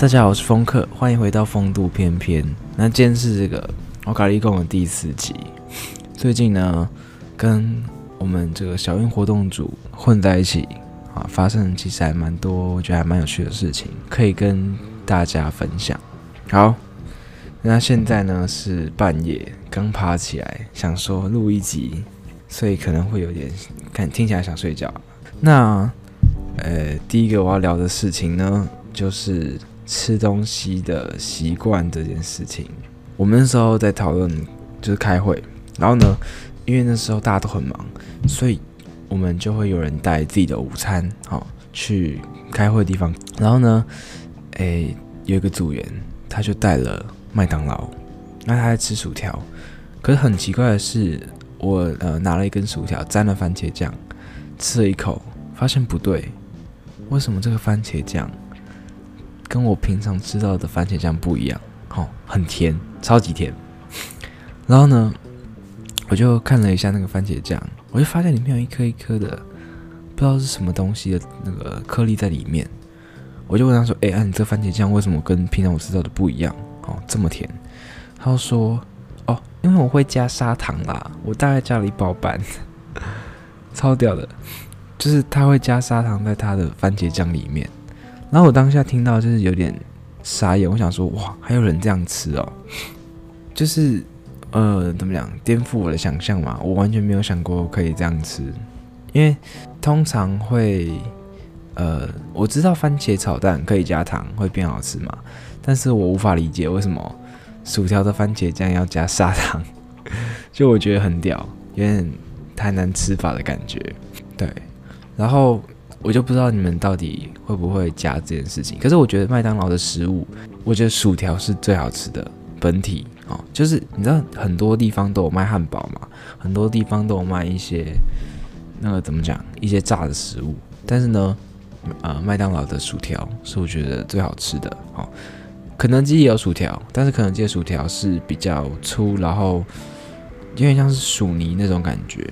大家好，我是风客，欢迎回到风度翩翩。那今天是这个我咖哩贡的第四集。最近呢，跟我们这个小运活动组混在一起啊，发生其实还蛮多，我觉得还蛮有趣的事情，可以跟大家分享。好，那现在呢是半夜，刚爬起来，想说录一集，所以可能会有点看听起来想睡觉。那呃，第一个我要聊的事情呢，就是。吃东西的习惯这件事情，我们那时候在讨论，就是开会，然后呢，因为那时候大家都很忙，所以我们就会有人带自己的午餐，好去开会的地方。然后呢，诶，有一个组员他就带了麦当劳，那他在吃薯条，可是很奇怪的是，我呃拿了一根薯条沾了番茄酱，吃了一口，发现不对，为什么这个番茄酱？跟我平常吃到的番茄酱不一样，哦，很甜，超级甜。然后呢，我就看了一下那个番茄酱，我就发现里面有一颗一颗的，不知道是什么东西的那个颗粒在里面。我就问他说：“哎，啊，你这番茄酱为什么跟平常我吃到的不一样？哦，这么甜？”他说：“哦，因为我会加砂糖啦，我大概加了一包半，超屌的，就是他会加砂糖在他的番茄酱里面。”然后我当下听到就是有点傻眼，我想说哇，还有人这样吃哦，就是呃怎么讲，颠覆我的想象嘛，我完全没有想过可以这样吃，因为通常会呃我知道番茄炒蛋可以加糖会变好吃嘛，但是我无法理解为什么薯条的番茄酱要加砂糖，就我觉得很屌，有点太难吃法的感觉，对，然后。我就不知道你们到底会不会加这件事情。可是我觉得麦当劳的食物，我觉得薯条是最好吃的本体哦。就是你知道很多地方都有卖汉堡嘛，很多地方都有卖一些那个怎么讲，一些炸的食物。但是呢，呃，麦当劳的薯条是我觉得最好吃的哦。肯德基也有薯条，但是肯德基的薯条是比较粗，然后有点像是薯泥那种感觉。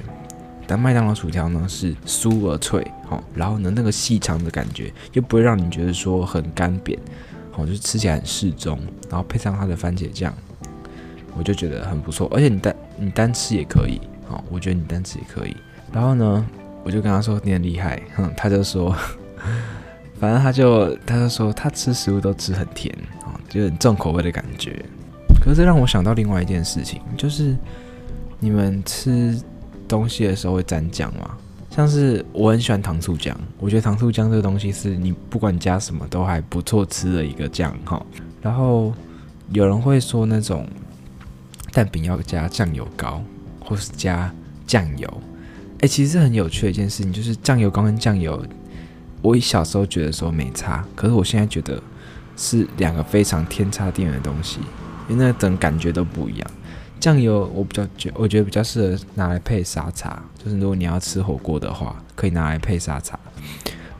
但麦当劳薯条呢是酥而脆，好，然后呢那个细长的感觉又不会让你觉得说很干瘪，好，就是吃起来很适中，然后配上它的番茄酱，我就觉得很不错。而且你单你单吃也可以，好，我觉得你单吃也可以。然后呢，我就跟他说你很厉害，哼，他就说，反正他就他就说他吃食物都吃很甜，啊，就很重口味的感觉。可是这让我想到另外一件事情，就是你们吃。东西的时候会沾酱吗？像是我很喜欢糖醋酱，我觉得糖醋酱这个东西是你不管加什么都还不错吃的一个酱哈。然后有人会说那种蛋饼要加酱油膏，或是加酱油。哎、其实很有趣的一件事情，就是酱油膏跟酱油，我小时候觉得说没差，可是我现在觉得是两个非常天差地远的东西，因为那种感觉都不一样。酱油我比较觉，我觉得比较适合拿来配沙茶，就是如果你要吃火锅的话，可以拿来配沙茶。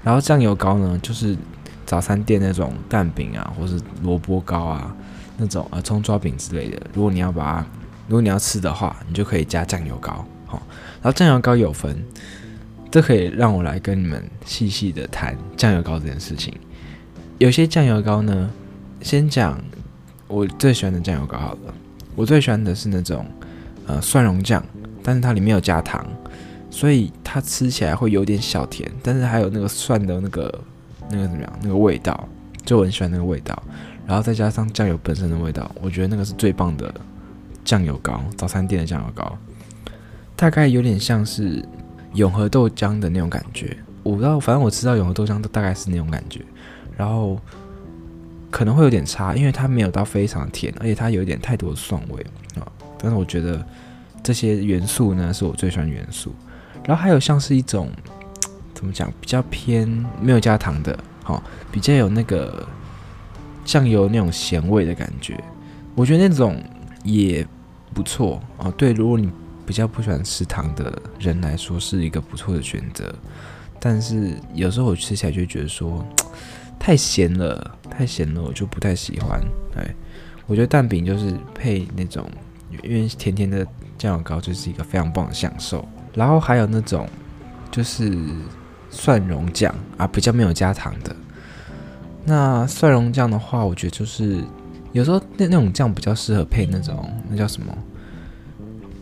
然后酱油膏呢，就是早餐店那种蛋饼啊，或是萝卜糕啊，那种呃葱抓饼之类的。如果你要把它，如果你要吃的话，你就可以加酱油膏。好，然后酱油膏有分，这可以让我来跟你们细细的谈酱油膏这件事情。有些酱油膏呢，先讲我最喜欢的酱油膏好了。我最喜欢的是那种，呃，蒜蓉酱，但是它里面有加糖，所以它吃起来会有点小甜，但是还有那个蒜的那个那个怎么样，那个味道，就我很喜欢那个味道，然后再加上酱油本身的味道，我觉得那个是最棒的酱油膏，早餐店的酱油膏，大概有点像是永和豆浆的那种感觉，我不知道，反正我吃到永和豆浆都大概是那种感觉，然后。可能会有点差，因为它没有到非常甜，而且它有一点太多的蒜味啊。但是我觉得这些元素呢，是我最喜欢的元素。然后还有像是一种怎么讲，比较偏没有加糖的，好，比较有那个酱油那种咸味的感觉。我觉得那种也不错啊。对，如果你比较不喜欢吃糖的人来说，是一个不错的选择。但是有时候我吃起来就觉得说。太咸了，太咸了，我就不太喜欢。对，我觉得蛋饼就是配那种，因为甜甜的酱油膏就是一个非常棒的享受。然后还有那种就是蒜蓉酱啊，比较没有加糖的那蒜蓉酱的话，我觉得就是有时候那那种酱比较适合配那种那叫什么？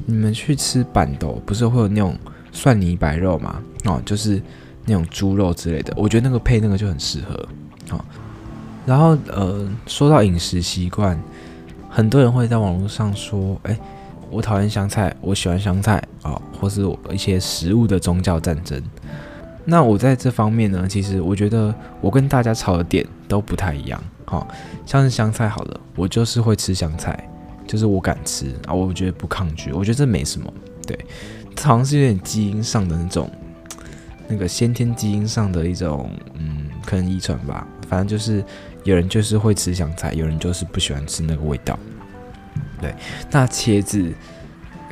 你们去吃板豆，不是会有那种蒜泥白肉吗？哦，就是那种猪肉之类的，我觉得那个配那个就很适合。好，然后呃，说到饮食习惯，很多人会在网络上说，哎，我讨厌香菜，我喜欢香菜啊，哦，或是一些食物的宗教战争。那我在这方面呢，其实我觉得我跟大家吵的点都不太一样。好，哦，像是香菜好了，我就是会吃香菜。就是我敢吃啊，我觉得不抗拒，我觉得这没什么。对，好像是有点基因上的那种，那个先天基因上的一种，嗯，可能遗传吧。反正就是有人就是会吃香菜，有人就是不喜欢吃那个味道。对，那茄子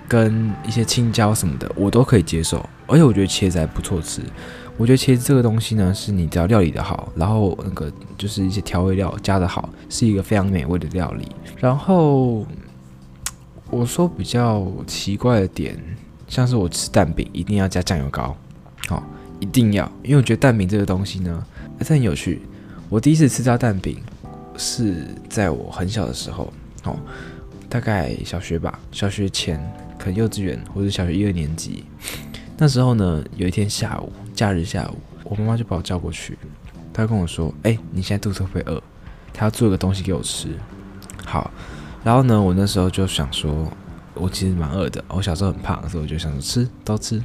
跟一些青椒什么的，我都可以接受，而且我觉得茄子还不错吃。我觉得茄子这个东西呢，是你只要料理的好，然后那个就是一些调味料加的好，是一个非常美味的料理。然后。我说比较奇怪的点，像是我吃蛋饼一定要加酱油膏，好、哦，一定要，因为我觉得蛋饼这个东西呢，还是很有趣。我第一次吃到蛋饼是在我很小的时候，哦，大概小学吧，小学前可能幼稚园或者小学一二年级，那时候呢，有一天下午，假日下午，我妈妈就把我叫过去，她跟我说：“哎，你现在肚子会不会饿？她要做个东西给我吃。”好。然后呢，我那时候就想说，我其实蛮饿的。我小时候很胖，所以我就想说吃都吃。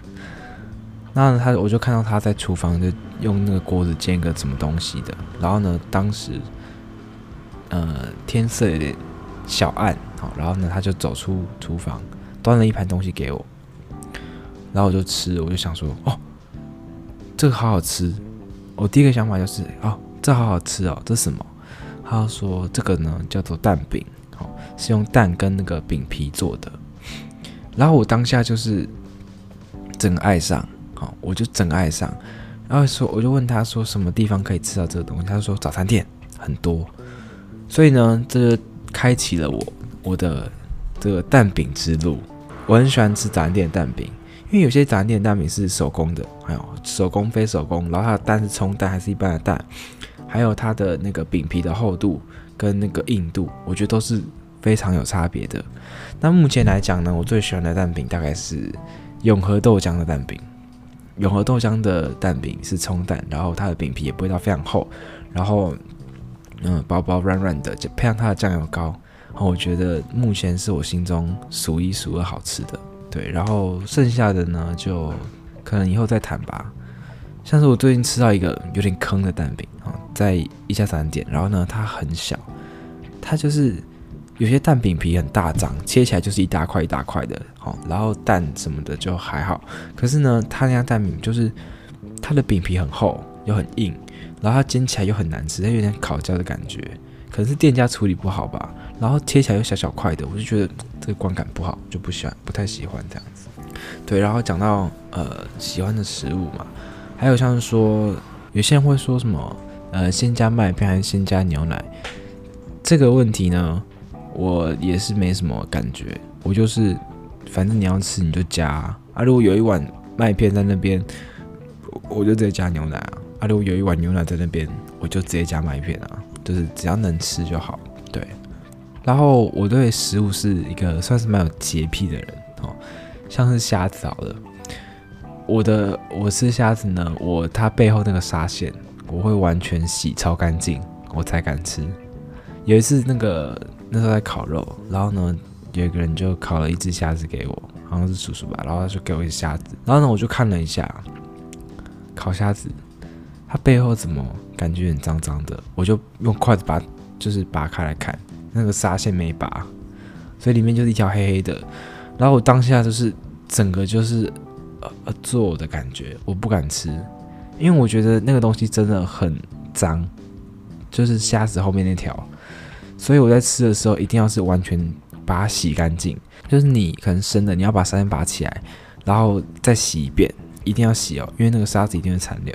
那他，我就看到他在厨房就用那个锅子煎个什么东西的。然后呢，当时呃天色有点小暗，好，然后呢他就走出厨房，端了一盘东西给我。然后我就吃，我就想说，哦，这个好好吃。我第一个想法就是，哦，这好好吃哦，这什么？他说这个呢叫做蛋饼。是用蛋跟那个饼皮做的，然后我当下就是整个爱上，好，我就真爱上，然后说我就问他说什么地方可以吃到这个东西，他说早餐店很多，所以呢，这就开启了我我的这个蛋饼之路。我很喜欢吃早餐店的蛋饼，因为有些早餐店的蛋饼是手工的，还有手工非手工，然后它的蛋是葱蛋还是一般的蛋，还有它的那个饼皮的厚度跟那个硬度，我觉得都是。非常有差别的。那目前来讲呢，我最喜欢的蛋饼大概是永和豆浆的蛋饼。永和豆浆的蛋饼是葱蛋，然后它的饼皮也不会到非常厚，然后嗯薄薄软软的，就配上它的酱油膏，然后我觉得目前是我心中数一数二好吃的。对，然后剩下的呢，就可能以后再谈吧。像是我最近吃到一个有点坑的蛋饼啊，在一家早餐店，然后呢它很小，它就是。有些蛋饼皮很大张，切起来就是一大块一大块的，好，然后蛋什么的就还好。可是呢，他那家蛋饼就是它的饼皮很厚又很硬，然后它煎起来又很难吃，它有点烤焦的感觉。可能是店家处理不好吧，然后切起来又小小块的，我就觉得这个观感不好，就不喜欢，不太喜欢这样子。对，然后讲到呃喜欢的食物嘛，还有像是说有些人会说什么呃先加麦片还是先加牛奶这个问题呢？我也是没什么感觉，我就是反正你要吃你就加啊。如果有一碗麦片在那边，我就直接加牛奶啊。啊，如果有一碗牛奶在那边，我就直接加麦片啊。就是只要能吃就好，对。然后我对食物是一个算是蛮有洁癖的人哦，像是虾子好了，我的我吃虾子呢，我它背后那个沙线，我会完全洗超干净，我才敢吃。有一次那个。那时候在烤肉，然后呢，有一个人就烤了一只虾子给我，好像是叔叔吧，然后他就给我一只虾子，然后呢，我就看了一下，烤虾子，它背后怎么感觉很脏脏的？我就用筷子把就是拔开来看，那个纱线没拔，所以里面就是一条黑黑的。然后我当下就是整个就是呃呃做的感觉，我不敢吃，因为我觉得那个东西真的很脏，就是虾子后面那条。所以我在吃的时候一定要是完全把它洗干净，就是你可能生的，你要把沙线拔起来，然后再洗一遍，一定要洗哦，因为那个沙子一定会残留，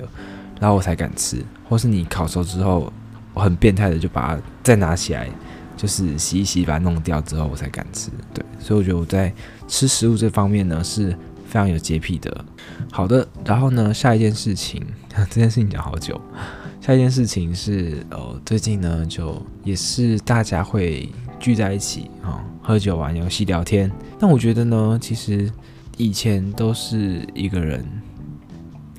然后我才敢吃。或是你烤熟之后，我很变态的就把它再拿起来，就是洗一洗，把它弄掉之后我才敢吃。对，所以我觉得我在吃食物这方面呢是非常有洁癖的。好的，然后呢，下一件事情，这件事情讲好久。下一件事情是，呃，最近呢，就也是大家会聚在一起啊、喝酒、玩游戏、聊天。但我觉得呢，其实以前都是一个人，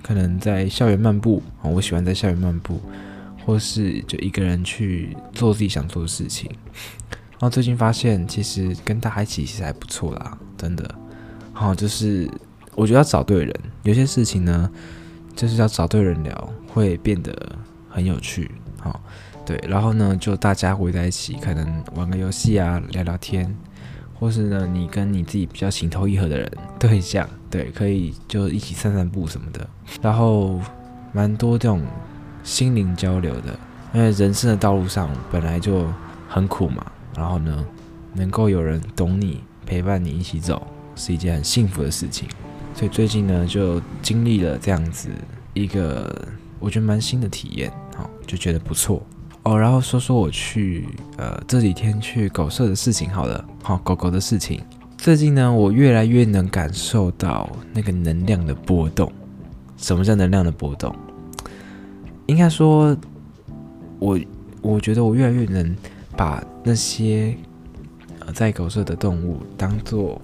可能在校园漫步啊、我喜欢在校园漫步，或是就一个人去做自己想做的事情。然后最近发现，其实跟大家一起其实还不错啦，真的。好、哦，就是我觉得要找对人，有些事情呢，就是要找对人聊，会变得。很有趣，好、对，然后呢，就大家围在一起，可能玩个游戏啊，聊聊天，或是呢，你跟你自己比较情投意合的人对象，对，可以就一起散散步什么的，然后蛮多这种心灵交流的，因为人生的道路上本来就很苦嘛，然后呢，能够有人懂你，陪伴你一起走，是一件很幸福的事情，所以最近呢，就经历了这样子一个。我觉得蛮新的体验，好，就觉得不错哦。然后说说我去呃这几天去狗舍的事情好了，好，狗狗的事情。最近呢，我越来越能感受到那个能量的波动。什么叫能量的波动？应该说，我我觉得我越来越能把那些呃在狗舍的动物当做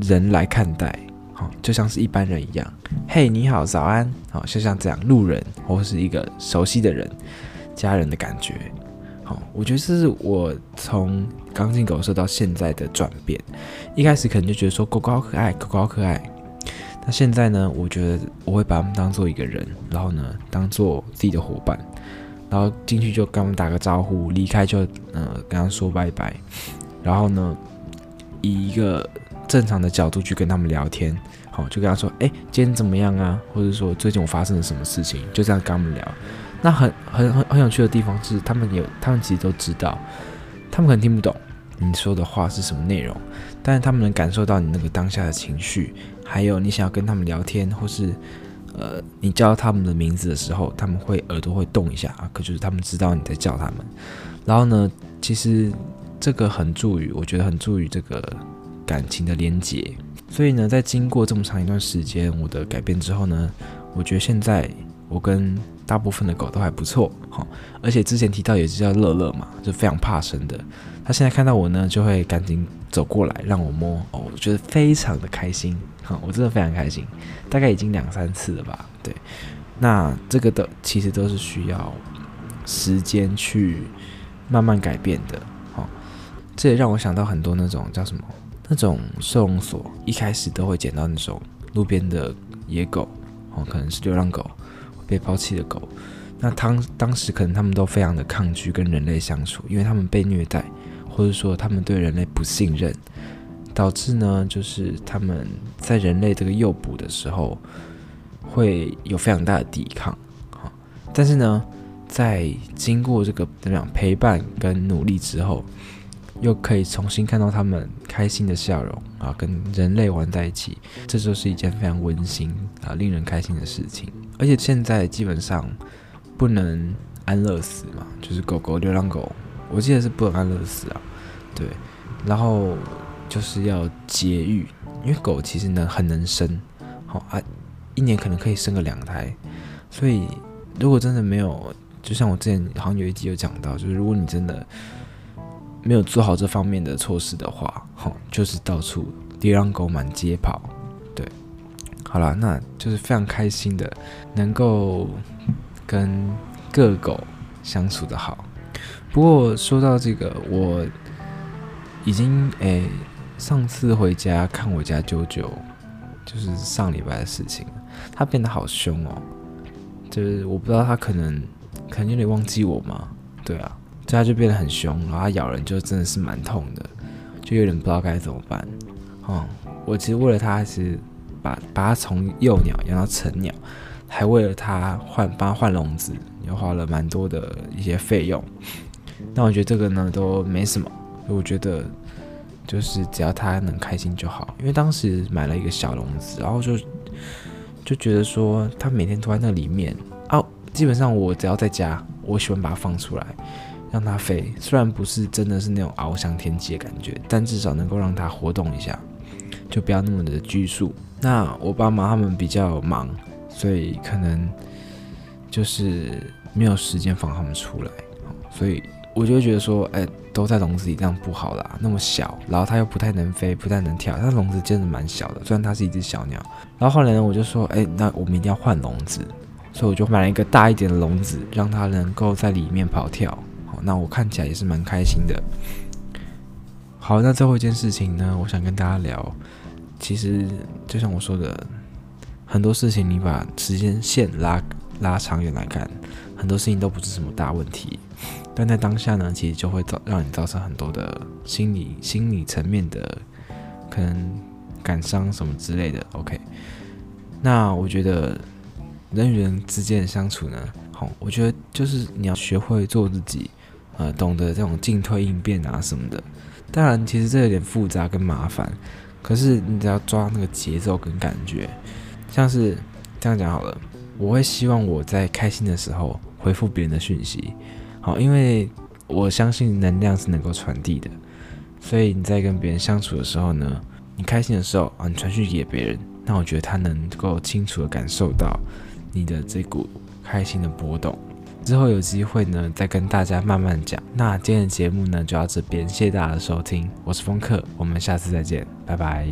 人来看待。好，就像是一般人一样，嘿，你好，早安，好，就像这样，路人或是一个熟悉的人、家人的感觉。好，我觉得这是我从刚进狗舍到现在的转变。一开始可能就觉得说狗狗好可爱，狗狗好可爱。那现在呢，我觉得我会把他们当做一个人，然后呢，当做自己的伙伴，然后进去就跟他们打个招呼，离开就呃跟他说拜拜，然后呢，以一个。正常的角度去跟他们聊天，好，就跟他说，哎，今天怎么样啊？或者说最近我发生了什么事情，就这样跟他们聊。那很很很很有趣的地方是，他们有，他们其实都知道，他们可能听不懂你说的话是什么内容，但是他们能感受到你那个当下的情绪，还有你想要跟他们聊天，或是呃，你叫他们的名字的时候，他们会耳朵会动一下啊，可就是他们知道你在叫他们。然后呢，其实这个很助于，我觉得很助于这个。感情的连结，所以呢，在经过这么长一段时间我的改变之后呢，我觉得现在我跟大部分的狗都还不错，好，而且之前提到也是叫乐乐嘛，就非常怕生的，他现在看到我呢，就会赶紧走过来让我摸，哦，我觉得非常的开心，好，我真的非常开心，大概已经两三次了吧，对，那这个的其实都是需要时间去慢慢改变的，好，这也让我想到很多那种叫什么？那种收容所一开始都会捡到那种路边的野狗，哦，可能是流浪狗，被抛弃的狗。那当当时可能他们都非常的抗拒跟人类相处，因为他们被虐待，或者说他们对人类不信任，导致呢，就是他们在人类这个诱捕的时候会有非常大的抵抗。但是呢，在经过这个怎么样陪伴跟努力之后。又可以重新看到他们开心的笑容啊，跟人类玩在一起，这就是一件非常温馨啊、令人开心的事情。而且现在基本上不能安乐死嘛，就是狗狗、流浪狗，我记得是不能安乐死啊。对，然后就是要节育，因为狗其实能很能生，好啊，一年可能可以生个两胎。所以如果真的没有，就像我之前好像有一集有讲到，就是如果你真的。没有做好这方面的措施的话，吼，就是到处流浪狗满街跑，对，好了，那就是非常开心的，能够跟各狗相处的好。不过说到这个，我已经诶，上次回家看我家啾啾，就是上礼拜的事情，他变得好凶哦，就是我不知道他可能可能有点忘记我嘛，对啊。这它就变得很凶，然后它咬人就真的是蛮痛的，就有点不知道该怎么办。嗯，我其实为了它，是把把它从幼鸟养到成鸟，还为了它换帮它换笼子，又花了蛮多的一些费用。但我觉得这个呢都没什么，我觉得就是只要它能开心就好。因为当时买了一个小笼子，然后就就觉得说它每天都在那里面啊，基本上我只要在家，我喜欢把它放出来。让它飞，虽然不是真的是那种翱翔天际的感觉，但至少能够让它活动一下，就不要那么的拘束。那我爸妈他们比较忙，所以可能就是没有时间放他们出来，所以我就会觉得说，哎，都在笼子里这样不好啦，那么小，然后它又不太能飞，不太能跳，它笼子真的蛮小的，虽然它是一只小鸟。然后后来呢，我就说，哎，那我们一定要换笼子，所以我就买了一个大一点的笼子，让它能够在里面跑跳。那我看起来也是蛮开心的。好，那最后一件事情呢，我想跟大家聊，其实就像我说的，很多事情你把时间线拉拉长远来看，很多事情都不是什么大问题，但在当下呢，其实就会造让你造成很多的心理心理层面的可能感伤什么之类的。OK，那我觉得人与人之间的相处呢，好，我觉得就是你要学会做自己，呃，懂得这种进退应变啊什么的。当然，其实这有点复杂跟麻烦，可是你只要抓那个节奏跟感觉，像是这样讲好了。我会希望我在开心的时候回复别人的讯息，好，因为我相信能量是能够传递的，所以你在跟别人相处的时候呢，你开心的时候啊，你传讯给别人，那我觉得他能够清楚地感受到你的这股开心的波动。之后有机会呢，再跟大家慢慢讲。那今天的节目呢，就到这边，谢谢大家的收听，我是风客，我们下次再见，拜拜。